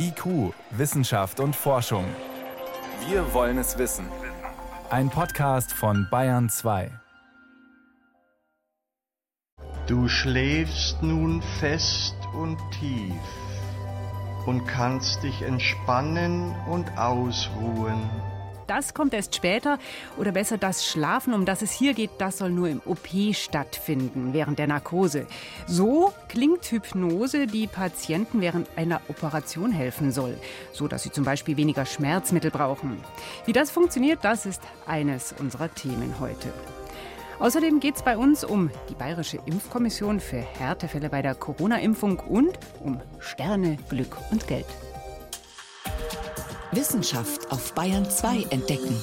IQ, Wissenschaft und Forschung. Wir wollen es wissen. Ein Podcast von Bayern 2. Du schläfst nun fest und tief und kannst dich entspannen und ausruhen. Das kommt erst später oder besser das Schlafen, um das es hier geht, das soll nur im OP stattfinden, während der Narkose. So klingt Hypnose, die Patienten während einer Operation helfen soll, so dass sie zum Beispiel weniger Schmerzmittel brauchen. Wie das funktioniert, das ist eines unserer Themen heute. Außerdem geht es bei uns um die Bayerische Impfkommission für Härtefälle bei der Corona-Impfung und um Sterne, Glück und Geld. Wissenschaft auf Bayern 2 entdecken.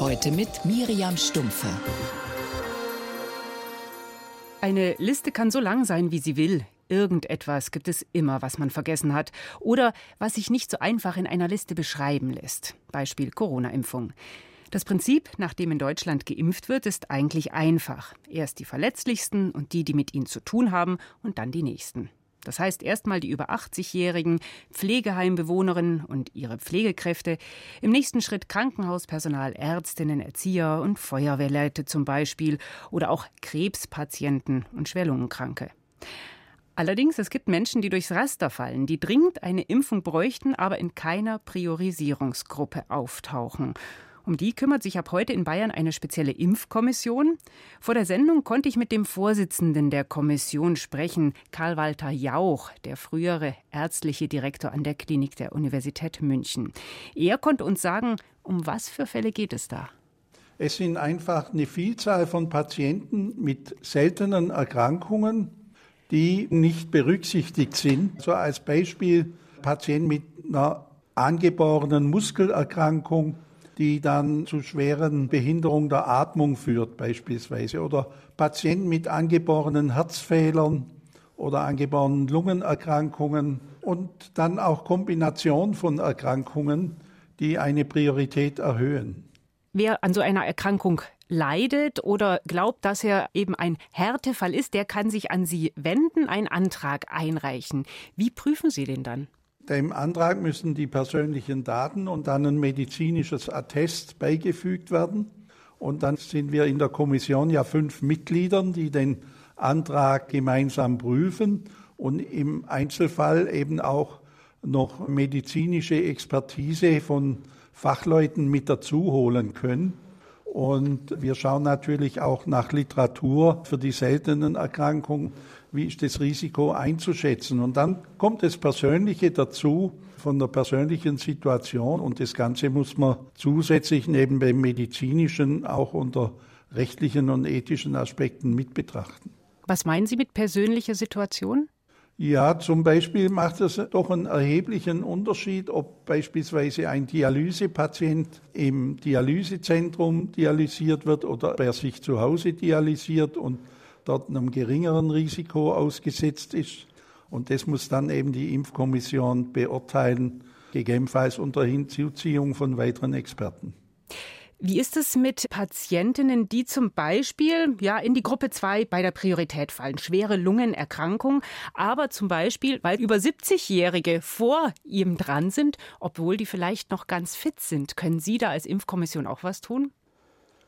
Heute mit Miriam Stumpfe. Eine Liste kann so lang sein, wie sie will. Irgendetwas gibt es immer, was man vergessen hat oder was sich nicht so einfach in einer Liste beschreiben lässt. Beispiel Corona-Impfung. Das Prinzip, nach dem in Deutschland geimpft wird, ist eigentlich einfach. Erst die Verletzlichsten und die, die mit ihnen zu tun haben, und dann die Nächsten. Das heißt erstmal die über 80-jährigen Pflegeheimbewohnerinnen und ihre Pflegekräfte, im nächsten Schritt Krankenhauspersonal, Ärztinnen, Erzieher und Feuerwehrleute zum Beispiel oder auch Krebspatienten und Schwerlungenkranke. Allerdings, es gibt Menschen, die durchs Raster fallen, die dringend eine Impfung bräuchten, aber in keiner Priorisierungsgruppe auftauchen. Um die kümmert sich ab heute in Bayern eine spezielle Impfkommission. Vor der Sendung konnte ich mit dem Vorsitzenden der Kommission sprechen, Karl-Walter Jauch, der frühere ärztliche Direktor an der Klinik der Universität München. Er konnte uns sagen, um was für Fälle geht es da? Es sind einfach eine Vielzahl von Patienten mit seltenen Erkrankungen, die nicht berücksichtigt sind. So als Beispiel Patienten mit einer angeborenen Muskelerkrankung die dann zu schweren Behinderungen der Atmung führt beispielsweise. Oder Patienten mit angeborenen Herzfehlern oder angeborenen Lungenerkrankungen und dann auch Kombination von Erkrankungen, die eine Priorität erhöhen. Wer an so einer Erkrankung leidet oder glaubt, dass er eben ein Härtefall ist, der kann sich an Sie wenden, einen Antrag einreichen. Wie prüfen Sie den dann? Dem Antrag müssen die persönlichen Daten und dann ein medizinisches Attest beigefügt werden. Und dann sind wir in der Kommission ja fünf Mitgliedern, die den Antrag gemeinsam prüfen und im Einzelfall eben auch noch medizinische Expertise von Fachleuten mit dazu holen können. Und wir schauen natürlich auch nach Literatur für die seltenen Erkrankungen wie ist das Risiko einzuschätzen. Und dann kommt das Persönliche dazu von der persönlichen Situation und das Ganze muss man zusätzlich neben dem medizinischen auch unter rechtlichen und ethischen Aspekten mit betrachten. Was meinen Sie mit persönlicher Situation? Ja, zum Beispiel macht es doch einen erheblichen Unterschied, ob beispielsweise ein Dialysepatient im Dialysezentrum dialysiert wird oder ob er sich zu Hause dialysiert und dort einem geringeren Risiko ausgesetzt ist. Und das muss dann eben die Impfkommission beurteilen, gegebenenfalls unter Hinzuziehung von weiteren Experten. Wie ist es mit Patientinnen, die zum Beispiel ja in die Gruppe 2 bei der Priorität fallen, schwere Lungenerkrankung, aber zum Beispiel, weil über 70-Jährige vor ihm dran sind, obwohl die vielleicht noch ganz fit sind, können Sie da als Impfkommission auch was tun?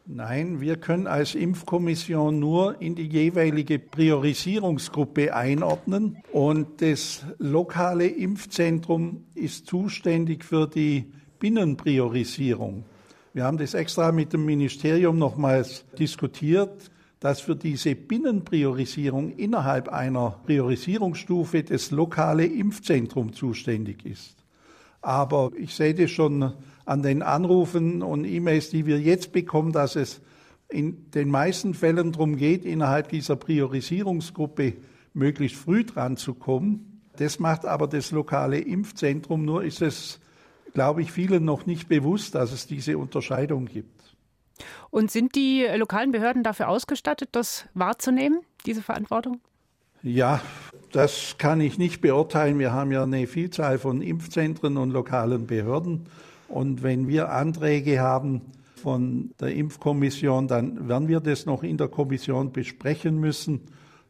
Nein, wir können als Impfkommission nur in die jeweilige Priorisierungsgruppe einordnen und das lokale Impfzentrum ist zuständig für die Binnenpriorisierung. Wir haben das extra mit dem Ministerium nochmals diskutiert, dass für diese Binnenpriorisierung innerhalb einer Priorisierungsstufe das lokale Impfzentrum zuständig ist. Aber ich sehe das schon an den Anrufen und E-Mails, die wir jetzt bekommen, dass es in den meisten Fällen darum geht, innerhalb dieser Priorisierungsgruppe möglichst früh dran zu kommen. Das macht aber das lokale Impfzentrum. Nur ist es, glaube ich, vielen noch nicht bewusst, dass es diese Unterscheidung gibt. Und sind die lokalen Behörden dafür ausgestattet, das wahrzunehmen, diese Verantwortung? Ja, das kann ich nicht beurteilen. Wir haben ja eine Vielzahl von Impfzentren und lokalen Behörden. Und wenn wir Anträge haben von der Impfkommission, dann werden wir das noch in der Kommission besprechen müssen.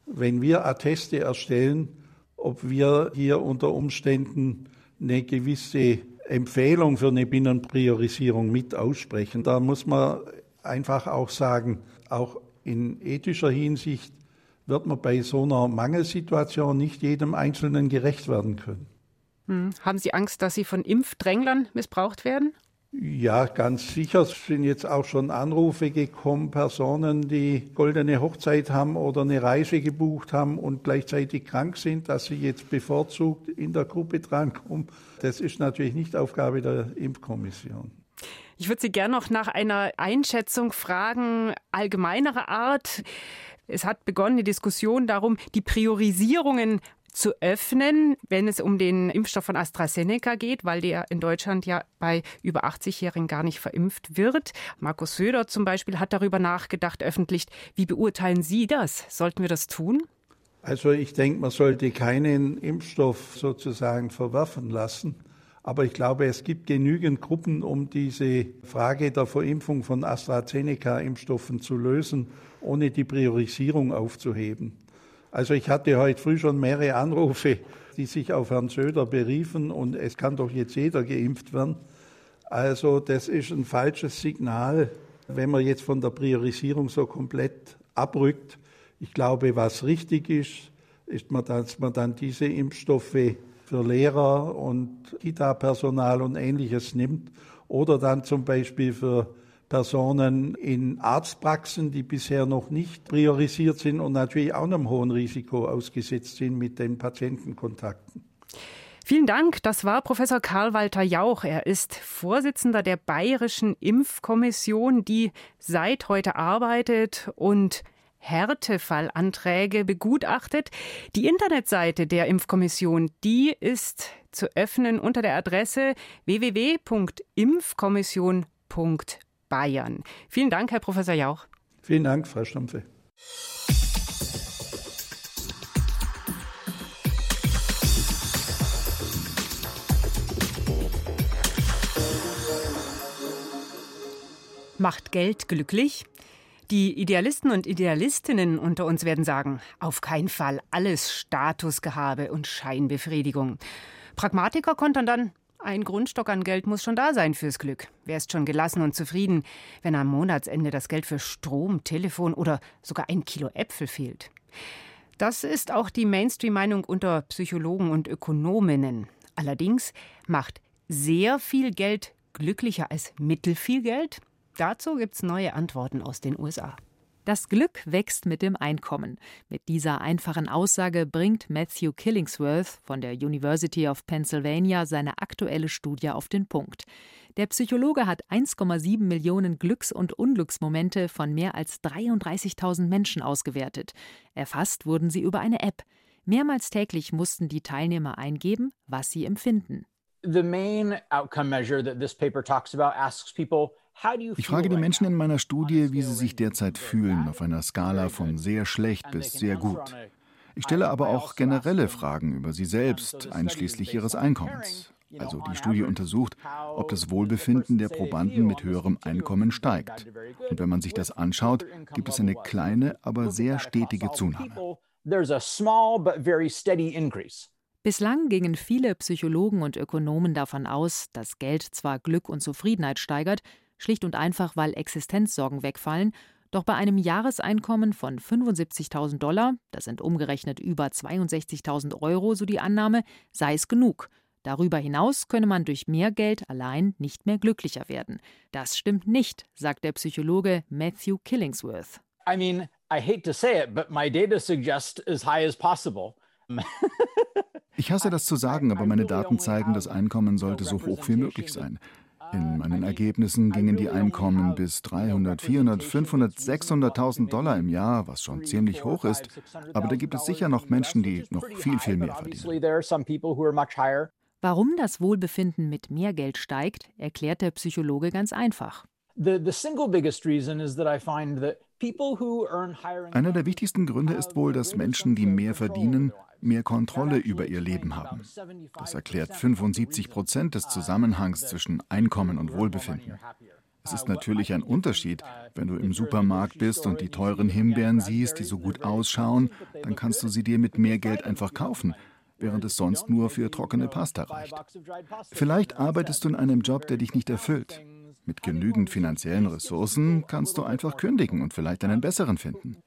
Wenn wir Atteste erstellen, ob wir hier unter Umständen eine gewisse Empfehlung für eine Binnenpriorisierung mit aussprechen. Da muss man einfach auch sagen, auch in ethischer Hinsicht wird man bei so einer Mangelsituation nicht jedem Einzelnen gerecht werden können. Hm. Haben Sie Angst, dass Sie von Impfdränglern missbraucht werden? Ja, ganz sicher Es sind jetzt auch schon Anrufe gekommen, Personen, die goldene Hochzeit haben oder eine Reise gebucht haben und gleichzeitig krank sind, dass sie jetzt bevorzugt in der Gruppe drankommen. Das ist natürlich nicht Aufgabe der Impfkommission. Ich würde Sie gerne noch nach einer Einschätzung fragen, allgemeinerer Art. Es hat begonnen die Diskussion darum, die Priorisierungen zu öffnen, wenn es um den Impfstoff von AstraZeneca geht, weil der in Deutschland ja bei über 80-Jährigen gar nicht verimpft wird. Markus Söder zum Beispiel hat darüber nachgedacht öffentlich. Wie beurteilen Sie das? Sollten wir das tun? Also ich denke, man sollte keinen Impfstoff sozusagen verwerfen lassen. Aber ich glaube, es gibt genügend Gruppen, um diese Frage der Verimpfung von AstraZeneca-Impfstoffen zu lösen, ohne die Priorisierung aufzuheben. Also ich hatte heute früh schon mehrere Anrufe, die sich auf Herrn Söder beriefen und es kann doch jetzt jeder geimpft werden. Also das ist ein falsches Signal, wenn man jetzt von der Priorisierung so komplett abrückt. Ich glaube, was richtig ist, ist, dass man dann diese Impfstoffe für Lehrer und Kita-Personal und ähnliches nimmt oder dann zum Beispiel für Personen in Arztpraxen, die bisher noch nicht priorisiert sind und natürlich auch einem hohen Risiko ausgesetzt sind mit den Patientenkontakten. Vielen Dank. Das war Professor Karl-Walter Jauch. Er ist Vorsitzender der Bayerischen Impfkommission, die seit heute arbeitet und Härtefallanträge begutachtet. Die Internetseite der Impfkommission, die ist zu öffnen unter der Adresse www.impfkommission.de. Bayern. Vielen Dank, Herr Professor Jauch. Vielen Dank, Frau Stumpfe. Macht Geld glücklich? Die Idealisten und Idealistinnen unter uns werden sagen, auf keinen Fall alles Statusgehabe und Scheinbefriedigung. Pragmatiker kontern dann, ein Grundstock an Geld muss schon da sein fürs Glück. Wer ist schon gelassen und zufrieden, wenn am Monatsende das Geld für Strom, Telefon oder sogar ein Kilo Äpfel fehlt? Das ist auch die Mainstream-Meinung unter Psychologen und Ökonominnen. Allerdings macht sehr viel Geld glücklicher als mittelfiel Geld? Dazu gibt es neue Antworten aus den USA. Das Glück wächst mit dem Einkommen. Mit dieser einfachen Aussage bringt Matthew Killingsworth von der University of Pennsylvania seine aktuelle Studie auf den Punkt. Der Psychologe hat 1,7 Millionen Glücks- und Unglücksmomente von mehr als 33.000 Menschen ausgewertet. Erfasst wurden sie über eine App. Mehrmals täglich mussten die Teilnehmer eingeben, was sie empfinden. The main outcome measure that this paper talks about asks people ich frage die Menschen in meiner Studie, wie sie sich derzeit fühlen, auf einer Skala von sehr schlecht bis sehr gut. Ich stelle aber auch generelle Fragen über sie selbst, einschließlich ihres Einkommens. Also die Studie untersucht, ob das Wohlbefinden der Probanden mit höherem Einkommen steigt. Und wenn man sich das anschaut, gibt es eine kleine, aber sehr stetige Zunahme. Bislang gingen viele Psychologen und Ökonomen davon aus, dass Geld zwar Glück und Zufriedenheit steigert, schlicht und einfach, weil Existenzsorgen wegfallen. Doch bei einem Jahreseinkommen von 75.000 Dollar, das sind umgerechnet über 62.000 Euro, so die Annahme, sei es genug. Darüber hinaus könne man durch mehr Geld allein nicht mehr glücklicher werden. Das stimmt nicht, sagt der Psychologe Matthew Killingsworth. I mean, I hate to say it, but my data suggest as high as possible. Ich hasse das zu sagen, aber meine Daten zeigen, das Einkommen sollte so hoch wie möglich sein. In meinen Ergebnissen gingen die Einkommen bis 300, 400, 500, 600.000 Dollar im Jahr, was schon ziemlich hoch ist. Aber da gibt es sicher noch Menschen, die noch viel, viel mehr verdienen. Warum das Wohlbefinden mit mehr Geld steigt, erklärt der Psychologe ganz einfach. Einer der wichtigsten Gründe ist wohl, dass Menschen, die mehr verdienen, mehr Kontrolle über ihr Leben haben. Das erklärt 75 Prozent des Zusammenhangs zwischen Einkommen und Wohlbefinden. Es ist natürlich ein Unterschied, wenn du im Supermarkt bist und die teuren Himbeeren siehst, die so gut ausschauen, dann kannst du sie dir mit mehr Geld einfach kaufen. während es sonst nur für trockene Pasta reicht. Vielleicht arbeitest du in einem Job, der dich nicht erfüllt. Mit genügend finanziellen Ressourcen kannst du einfach kündigen und vielleicht einen besseren finden.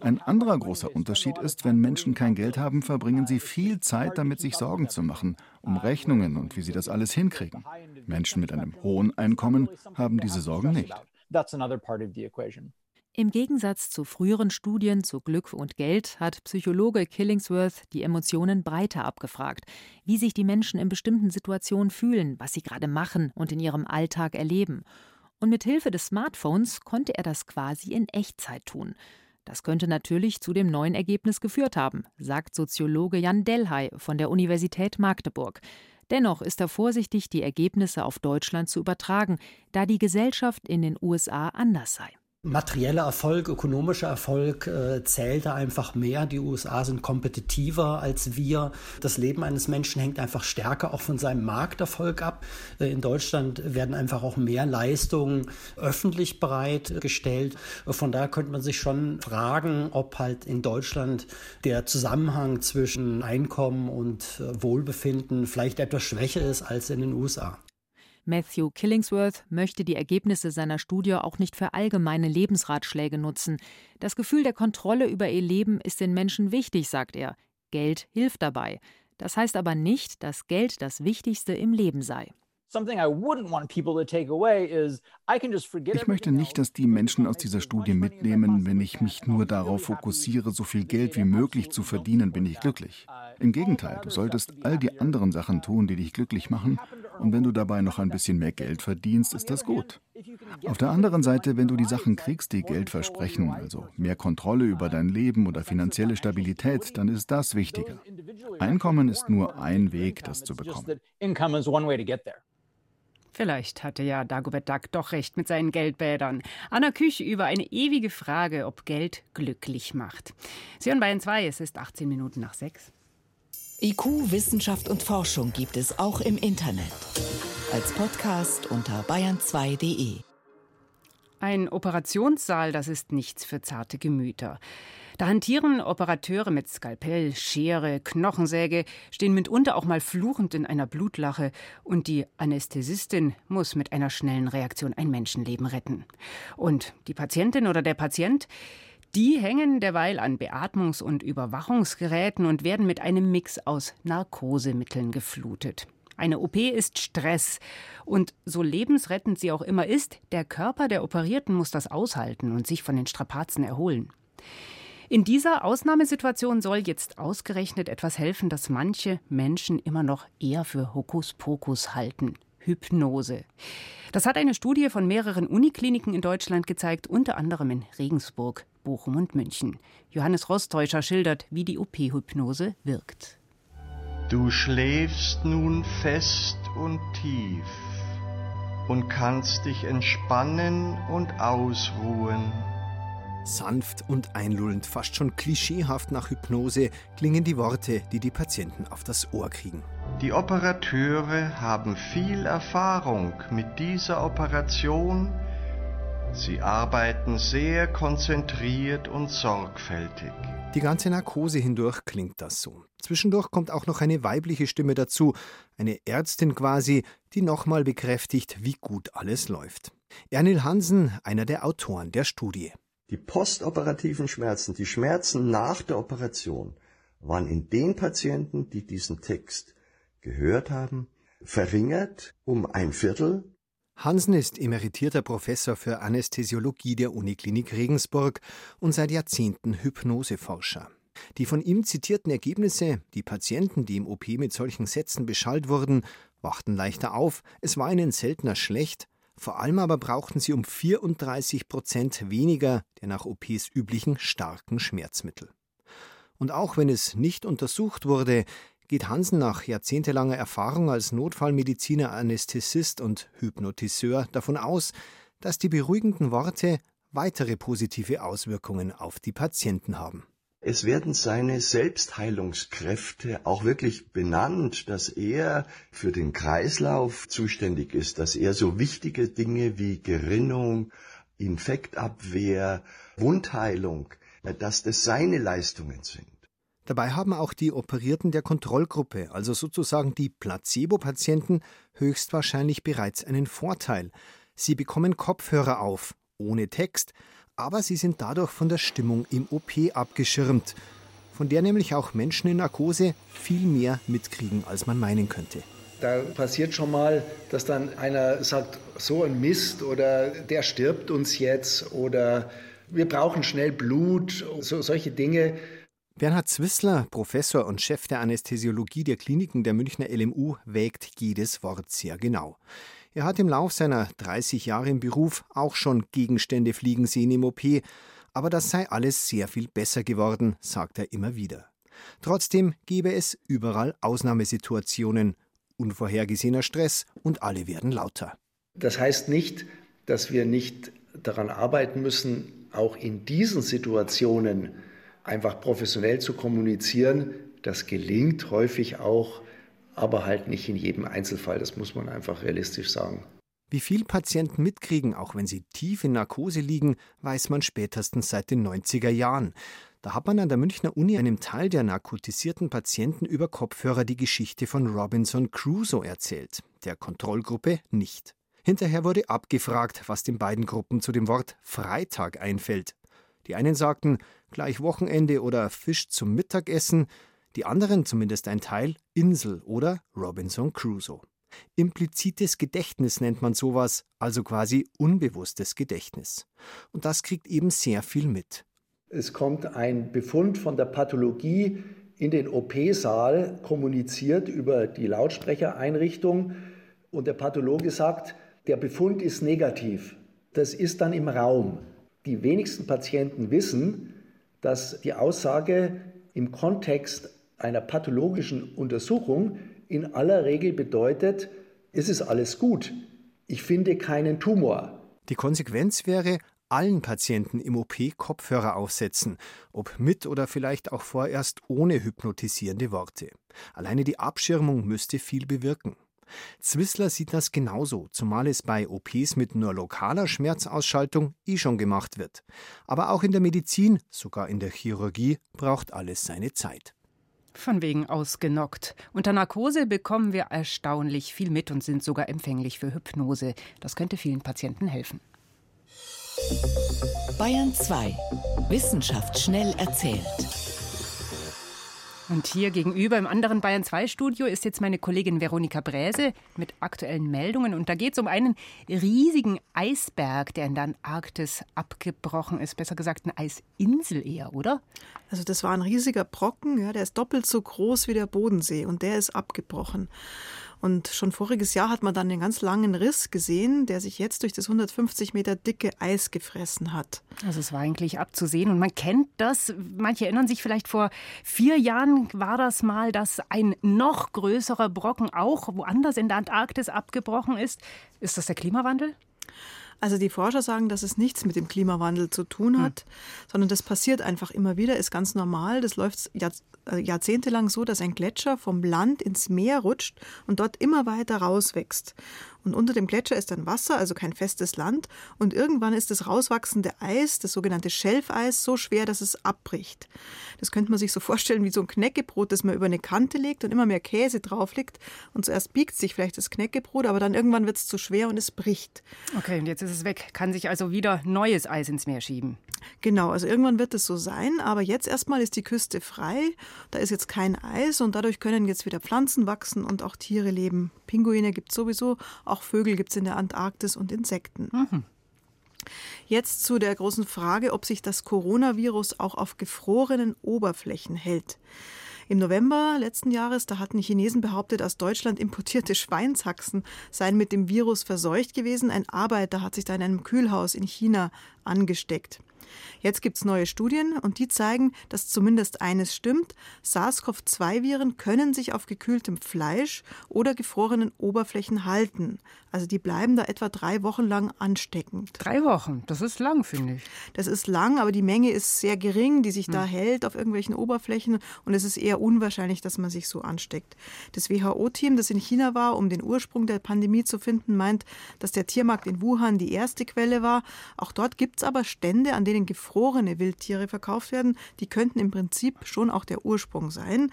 Ein anderer großer Unterschied ist, wenn Menschen kein Geld haben, verbringen sie viel Zeit damit, sich Sorgen zu machen, um Rechnungen und wie sie das alles hinkriegen. Menschen mit einem hohen Einkommen haben diese Sorgen nicht. Im Gegensatz zu früheren Studien zu Glück und Geld hat Psychologe Killingsworth die Emotionen breiter abgefragt, wie sich die Menschen in bestimmten Situationen fühlen, was sie gerade machen und in ihrem Alltag erleben. Und mit Hilfe des Smartphones konnte er das quasi in Echtzeit tun. Das könnte natürlich zu dem neuen Ergebnis geführt haben, sagt Soziologe Jan Delhay von der Universität Magdeburg. Dennoch ist er vorsichtig, die Ergebnisse auf Deutschland zu übertragen, da die Gesellschaft in den USA anders sei materieller Erfolg, ökonomischer Erfolg äh, zählte einfach mehr. Die USA sind kompetitiver als wir. Das Leben eines Menschen hängt einfach stärker auch von seinem Markterfolg ab. Äh, in Deutschland werden einfach auch mehr Leistungen öffentlich bereitgestellt. Von daher könnte man sich schon fragen, ob halt in Deutschland der Zusammenhang zwischen Einkommen und äh, Wohlbefinden vielleicht etwas schwächer ist als in den USA. Matthew Killingsworth möchte die Ergebnisse seiner Studie auch nicht für allgemeine Lebensratschläge nutzen. Das Gefühl der Kontrolle über ihr Leben ist den Menschen wichtig, sagt er. Geld hilft dabei. Das heißt aber nicht, dass Geld das Wichtigste im Leben sei. Ich möchte nicht, dass die Menschen aus dieser Studie mitnehmen, wenn ich mich nur darauf fokussiere, so viel Geld wie möglich zu verdienen, bin ich glücklich. Im Gegenteil, du solltest all die anderen Sachen tun, die dich glücklich machen, und wenn du dabei noch ein bisschen mehr Geld verdienst, ist das gut. Auf der anderen Seite, wenn du die Sachen kriegst, die Geld versprechen, also mehr Kontrolle über dein Leben oder finanzielle Stabilität, dann ist das wichtiger. Einkommen ist nur ein Weg, das zu bekommen. Vielleicht hatte ja Dagobert Duck doch recht mit seinen Geldbädern. Anna Küch über eine ewige Frage, ob Geld glücklich macht. Sie hören Bayern 2, es ist 18 Minuten nach 6. IQ, Wissenschaft und Forschung gibt es auch im Internet. Als Podcast unter bayern2.de. Ein Operationssaal, das ist nichts für zarte Gemüter. Da hantieren Operateure mit Skalpell, Schere, Knochensäge, stehen mitunter auch mal fluchend in einer Blutlache und die Anästhesistin muss mit einer schnellen Reaktion ein Menschenleben retten. Und die Patientin oder der Patient, die hängen derweil an Beatmungs- und Überwachungsgeräten und werden mit einem Mix aus Narkosemitteln geflutet. Eine OP ist Stress. Und so lebensrettend sie auch immer ist, der Körper der Operierten muss das aushalten und sich von den Strapazen erholen. In dieser Ausnahmesituation soll jetzt ausgerechnet etwas helfen, das manche Menschen immer noch eher für Hokuspokus halten. Hypnose. Das hat eine Studie von mehreren Unikliniken in Deutschland gezeigt, unter anderem in Regensburg, Bochum und München. Johannes Rostäuscher schildert, wie die OP-Hypnose wirkt. Du schläfst nun fest und tief und kannst dich entspannen und ausruhen. Sanft und einlullend, fast schon klischeehaft nach Hypnose, klingen die Worte, die die Patienten auf das Ohr kriegen. Die Operateure haben viel Erfahrung mit dieser Operation. Sie arbeiten sehr konzentriert und sorgfältig. Die ganze Narkose hindurch klingt das so. Zwischendurch kommt auch noch eine weibliche Stimme dazu, eine Ärztin quasi, die nochmal bekräftigt, wie gut alles läuft. Ernil Hansen, einer der Autoren der Studie. Die postoperativen Schmerzen, die Schmerzen nach der Operation, waren in den Patienten, die diesen Text gehört haben, verringert um ein Viertel. Hansen ist emeritierter Professor für Anästhesiologie der Uniklinik Regensburg und seit Jahrzehnten Hypnoseforscher. Die von ihm zitierten Ergebnisse, die Patienten, die im OP mit solchen Sätzen beschallt wurden, wachten leichter auf, es war ihnen seltener schlecht, vor allem aber brauchten sie um 34 Prozent weniger der nach OPs üblichen starken Schmerzmittel. Und auch wenn es nicht untersucht wurde, geht Hansen nach jahrzehntelanger Erfahrung als Notfallmediziner, Anästhesist und Hypnotiseur davon aus, dass die beruhigenden Worte weitere positive Auswirkungen auf die Patienten haben. Es werden seine Selbstheilungskräfte auch wirklich benannt, dass er für den Kreislauf zuständig ist, dass er so wichtige Dinge wie Gerinnung, Infektabwehr, Wundheilung, dass das seine Leistungen sind. Dabei haben auch die Operierten der Kontrollgruppe, also sozusagen die Placebo-Patienten, höchstwahrscheinlich bereits einen Vorteil. Sie bekommen Kopfhörer auf, ohne Text, aber sie sind dadurch von der Stimmung im OP abgeschirmt, von der nämlich auch Menschen in Narkose viel mehr mitkriegen, als man meinen könnte. Da passiert schon mal, dass dann einer sagt, so ein Mist oder der stirbt uns jetzt oder wir brauchen schnell Blut, so, solche Dinge. Bernhard Zwissler, Professor und Chef der Anästhesiologie der Kliniken der Münchner LMU, wägt jedes Wort sehr genau. Er hat im Lauf seiner 30 Jahre im Beruf auch schon Gegenstände fliegen sehen im OP, aber das sei alles sehr viel besser geworden, sagt er immer wieder. Trotzdem gebe es überall Ausnahmesituationen, unvorhergesehener Stress und alle werden lauter. Das heißt nicht, dass wir nicht daran arbeiten müssen, auch in diesen Situationen einfach professionell zu kommunizieren. Das gelingt häufig auch, aber halt nicht in jedem Einzelfall. Das muss man einfach realistisch sagen. Wie viel Patienten mitkriegen, auch wenn sie tief in Narkose liegen, weiß man spätestens seit den 90er Jahren. Da hat man an der Münchner Uni einem Teil der narkotisierten Patienten über Kopfhörer die Geschichte von Robinson Crusoe erzählt, der Kontrollgruppe nicht. Hinterher wurde abgefragt, was den beiden Gruppen zu dem Wort Freitag einfällt. Die einen sagten gleich Wochenende oder Fisch zum Mittagessen, die anderen, zumindest ein Teil, Insel oder Robinson Crusoe. Implizites Gedächtnis nennt man sowas, also quasi unbewusstes Gedächtnis. Und das kriegt eben sehr viel mit. Es kommt ein Befund von der Pathologie in den OP-Saal kommuniziert über die Lautsprechereinrichtung und der Pathologe sagt, der Befund ist negativ. Das ist dann im Raum. Die wenigsten Patienten wissen, dass die Aussage im Kontext einer pathologischen Untersuchung in aller Regel bedeutet, es ist alles gut. Ich finde keinen Tumor. Die Konsequenz wäre, allen Patienten im OP Kopfhörer aufsetzen, ob mit oder vielleicht auch vorerst ohne hypnotisierende Worte. Alleine die Abschirmung müsste viel bewirken. Zwissler sieht das genauso, zumal es bei OPs mit nur lokaler Schmerzausschaltung eh schon gemacht wird. Aber auch in der Medizin, sogar in der Chirurgie, braucht alles seine Zeit. Von wegen ausgenockt. Unter Narkose bekommen wir erstaunlich viel mit und sind sogar empfänglich für Hypnose. Das könnte vielen Patienten helfen. Bayern 2. Wissenschaft schnell erzählt. Und hier gegenüber im anderen Bayern 2 Studio ist jetzt meine Kollegin Veronika Bräse mit aktuellen Meldungen. Und da geht es um einen riesigen Eisberg, der in der Antarktis abgebrochen ist. Besser gesagt, eine Eisinsel eher, oder? Also, das war ein riesiger Brocken, ja, der ist doppelt so groß wie der Bodensee und der ist abgebrochen. Und schon voriges Jahr hat man dann einen ganz langen Riss gesehen, der sich jetzt durch das 150 Meter dicke Eis gefressen hat. Also es war eigentlich abzusehen und man kennt das. Manche erinnern sich vielleicht vor vier Jahren war das mal, dass ein noch größerer Brocken auch woanders in der Antarktis abgebrochen ist. Ist das der Klimawandel? Also die Forscher sagen, dass es nichts mit dem Klimawandel zu tun hm. hat, hm. sondern das passiert einfach immer wieder, ist ganz normal. Das läuft äh, jahrzehntelang so, dass ein Gletscher vom Land ins Meer rutscht und dort immer weiter rauswächst. Und unter dem Gletscher ist dann Wasser, also kein festes Land. Und irgendwann ist das rauswachsende Eis, das sogenannte Schelfeis, so schwer, dass es abbricht. Das könnte man sich so vorstellen wie so ein Knäckebrot, das man über eine Kante legt und immer mehr Käse drauf liegt. Und zuerst biegt sich vielleicht das Knäckebrot, aber dann irgendwann wird es zu schwer und es bricht. Okay, und jetzt ist es weg. Kann sich also wieder neues Eis ins Meer schieben. Genau, also irgendwann wird es so sein, aber jetzt erstmal ist die Küste frei. Da ist jetzt kein Eis und dadurch können jetzt wieder Pflanzen wachsen und auch Tiere leben. Pinguine gibt es sowieso, auch Vögel gibt es in der Antarktis und Insekten. Mhm. Jetzt zu der großen Frage, ob sich das Coronavirus auch auf gefrorenen Oberflächen hält. Im November letzten Jahres, da hatten Chinesen behauptet, aus Deutschland importierte Schweinshaxen seien mit dem Virus verseucht gewesen. Ein Arbeiter hat sich da in einem Kühlhaus in China angesteckt. Jetzt gibt es neue Studien und die zeigen, dass zumindest eines stimmt. SARS-CoV-2-Viren können sich auf gekühltem Fleisch oder gefrorenen Oberflächen halten. Also die bleiben da etwa drei Wochen lang ansteckend. Drei Wochen, das ist lang, finde ich. Das ist lang, aber die Menge ist sehr gering, die sich hm. da hält auf irgendwelchen Oberflächen und es ist eher unwahrscheinlich, dass man sich so ansteckt. Das WHO-Team, das in China war, um den Ursprung der Pandemie zu finden, meint, dass der Tiermarkt in Wuhan die erste Quelle war. Auch dort gibt es aber Stände, an denen denen gefrorene Wildtiere verkauft werden, die könnten im Prinzip schon auch der Ursprung sein.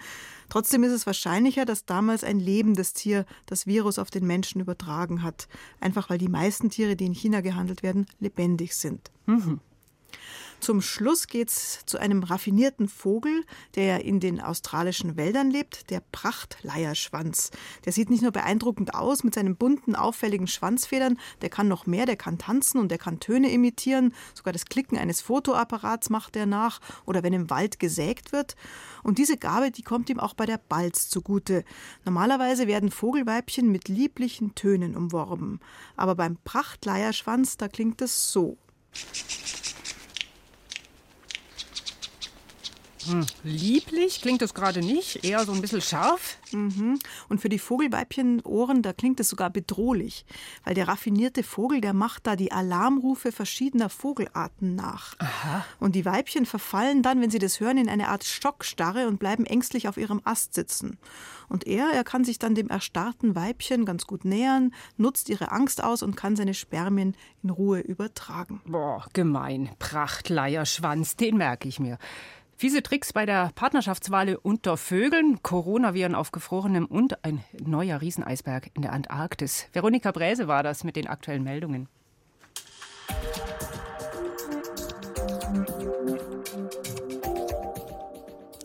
Trotzdem ist es wahrscheinlicher, dass damals ein lebendes Tier das Virus auf den Menschen übertragen hat. Einfach weil die meisten Tiere, die in China gehandelt werden, lebendig sind. Mhm. Zum Schluss geht es zu einem raffinierten Vogel, der in den australischen Wäldern lebt, der Prachtleierschwanz. Der sieht nicht nur beeindruckend aus mit seinen bunten, auffälligen Schwanzfedern, der kann noch mehr, der kann tanzen und der kann Töne imitieren. Sogar das Klicken eines Fotoapparats macht er nach oder wenn im Wald gesägt wird. Und diese Gabe, die kommt ihm auch bei der Balz zugute. Normalerweise werden Vogelweibchen mit lieblichen Tönen umworben. Aber beim Prachtleierschwanz, da klingt es so. Hm, lieblich klingt das gerade nicht, eher so ein bisschen scharf. Mhm. Und für die Vogelweibchen-Ohren, da klingt es sogar bedrohlich, weil der raffinierte Vogel, der macht da die Alarmrufe verschiedener Vogelarten nach. Aha. Und die Weibchen verfallen dann, wenn sie das hören, in eine Art Schockstarre und bleiben ängstlich auf ihrem Ast sitzen. Und er, er kann sich dann dem erstarrten Weibchen ganz gut nähern, nutzt ihre Angst aus und kann seine Spermien in Ruhe übertragen. Boah, gemein. Prachtleierschwanz, den merke ich mir. Fiese Tricks bei der Partnerschaftswahl unter Vögeln, Coronaviren auf gefrorenem und ein neuer Rieseneisberg in der Antarktis. Veronika Bräse war das mit den aktuellen Meldungen.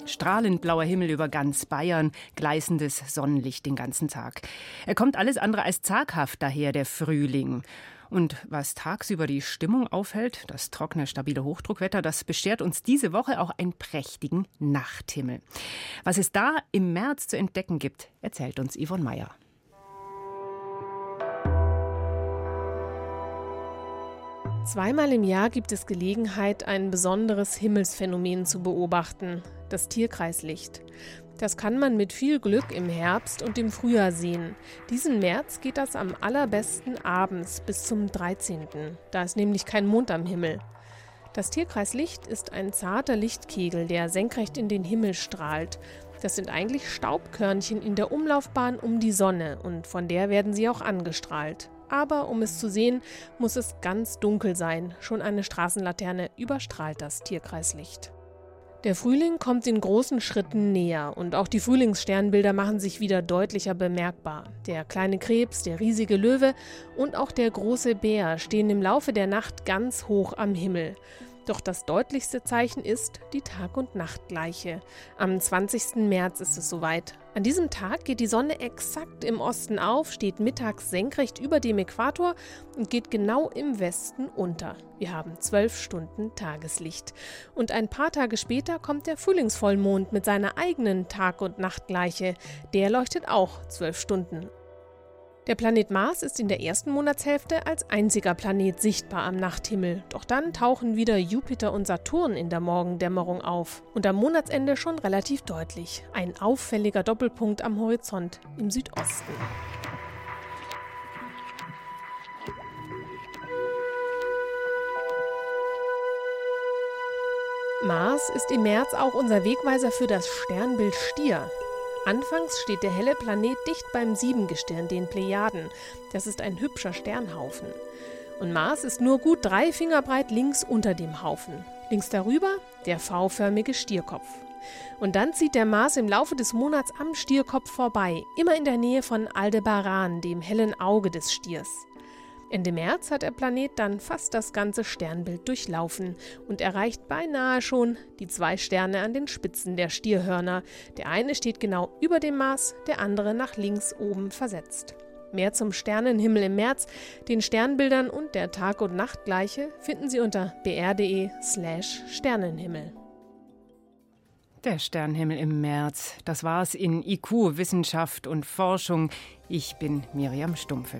Strahlend blauer Himmel über ganz Bayern, gleißendes Sonnenlicht den ganzen Tag. Er kommt alles andere als zaghaft daher, der Frühling. Und was tagsüber die Stimmung aufhält, das trockene, stabile Hochdruckwetter, das beschert uns diese Woche auch einen prächtigen Nachthimmel. Was es da im März zu entdecken gibt, erzählt uns Yvonne Meyer. Zweimal im Jahr gibt es Gelegenheit, ein besonderes Himmelsphänomen zu beobachten, das Tierkreislicht. Das kann man mit viel Glück im Herbst und im Frühjahr sehen. Diesen März geht das am allerbesten abends bis zum 13. Da ist nämlich kein Mond am Himmel. Das Tierkreislicht ist ein zarter Lichtkegel, der senkrecht in den Himmel strahlt. Das sind eigentlich Staubkörnchen in der Umlaufbahn um die Sonne und von der werden sie auch angestrahlt. Aber um es zu sehen, muss es ganz dunkel sein. Schon eine Straßenlaterne überstrahlt das Tierkreislicht. Der Frühling kommt in großen Schritten näher und auch die Frühlingssternbilder machen sich wieder deutlicher bemerkbar. Der kleine Krebs, der riesige Löwe und auch der große Bär stehen im Laufe der Nacht ganz hoch am Himmel. Doch das deutlichste Zeichen ist die Tag- und Nachtgleiche. Am 20. März ist es soweit. An diesem Tag geht die Sonne exakt im Osten auf, steht mittags senkrecht über dem Äquator und geht genau im Westen unter. Wir haben zwölf Stunden Tageslicht. Und ein paar Tage später kommt der Frühlingsvollmond mit seiner eigenen Tag- und Nachtgleiche. Der leuchtet auch zwölf Stunden der Planet Mars ist in der ersten Monatshälfte als einziger Planet sichtbar am Nachthimmel. Doch dann tauchen wieder Jupiter und Saturn in der Morgendämmerung auf. Und am Monatsende schon relativ deutlich. Ein auffälliger Doppelpunkt am Horizont im Südosten. Mars ist im März auch unser Wegweiser für das Sternbild Stier. Anfangs steht der helle Planet dicht beim Siebengestirn, den Plejaden. Das ist ein hübscher Sternhaufen. Und Mars ist nur gut drei Finger breit links unter dem Haufen. Links darüber der V-förmige Stierkopf. Und dann zieht der Mars im Laufe des Monats am Stierkopf vorbei, immer in der Nähe von Aldebaran, dem hellen Auge des Stiers. Ende März hat der Planet dann fast das ganze Sternbild durchlaufen und erreicht beinahe schon die zwei Sterne an den Spitzen der Stierhörner. Der eine steht genau über dem Mars, der andere nach links oben versetzt. Mehr zum Sternenhimmel im März, den Sternbildern und der Tag- und Nachtgleiche finden Sie unter br.de/slash Sternenhimmel. Der Sternenhimmel im März. Das war's in IQ, Wissenschaft und Forschung. Ich bin Miriam Stumpfe.